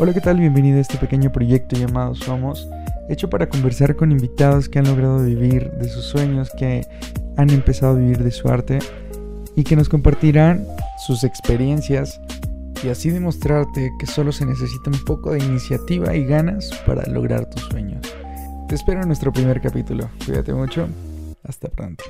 Hola, ¿qué tal? Bienvenido a este pequeño proyecto llamado Somos, hecho para conversar con invitados que han logrado vivir de sus sueños, que han empezado a vivir de su arte y que nos compartirán sus experiencias y así demostrarte que solo se necesita un poco de iniciativa y ganas para lograr tus sueños. Te espero en nuestro primer capítulo. Cuídate mucho. Hasta pronto.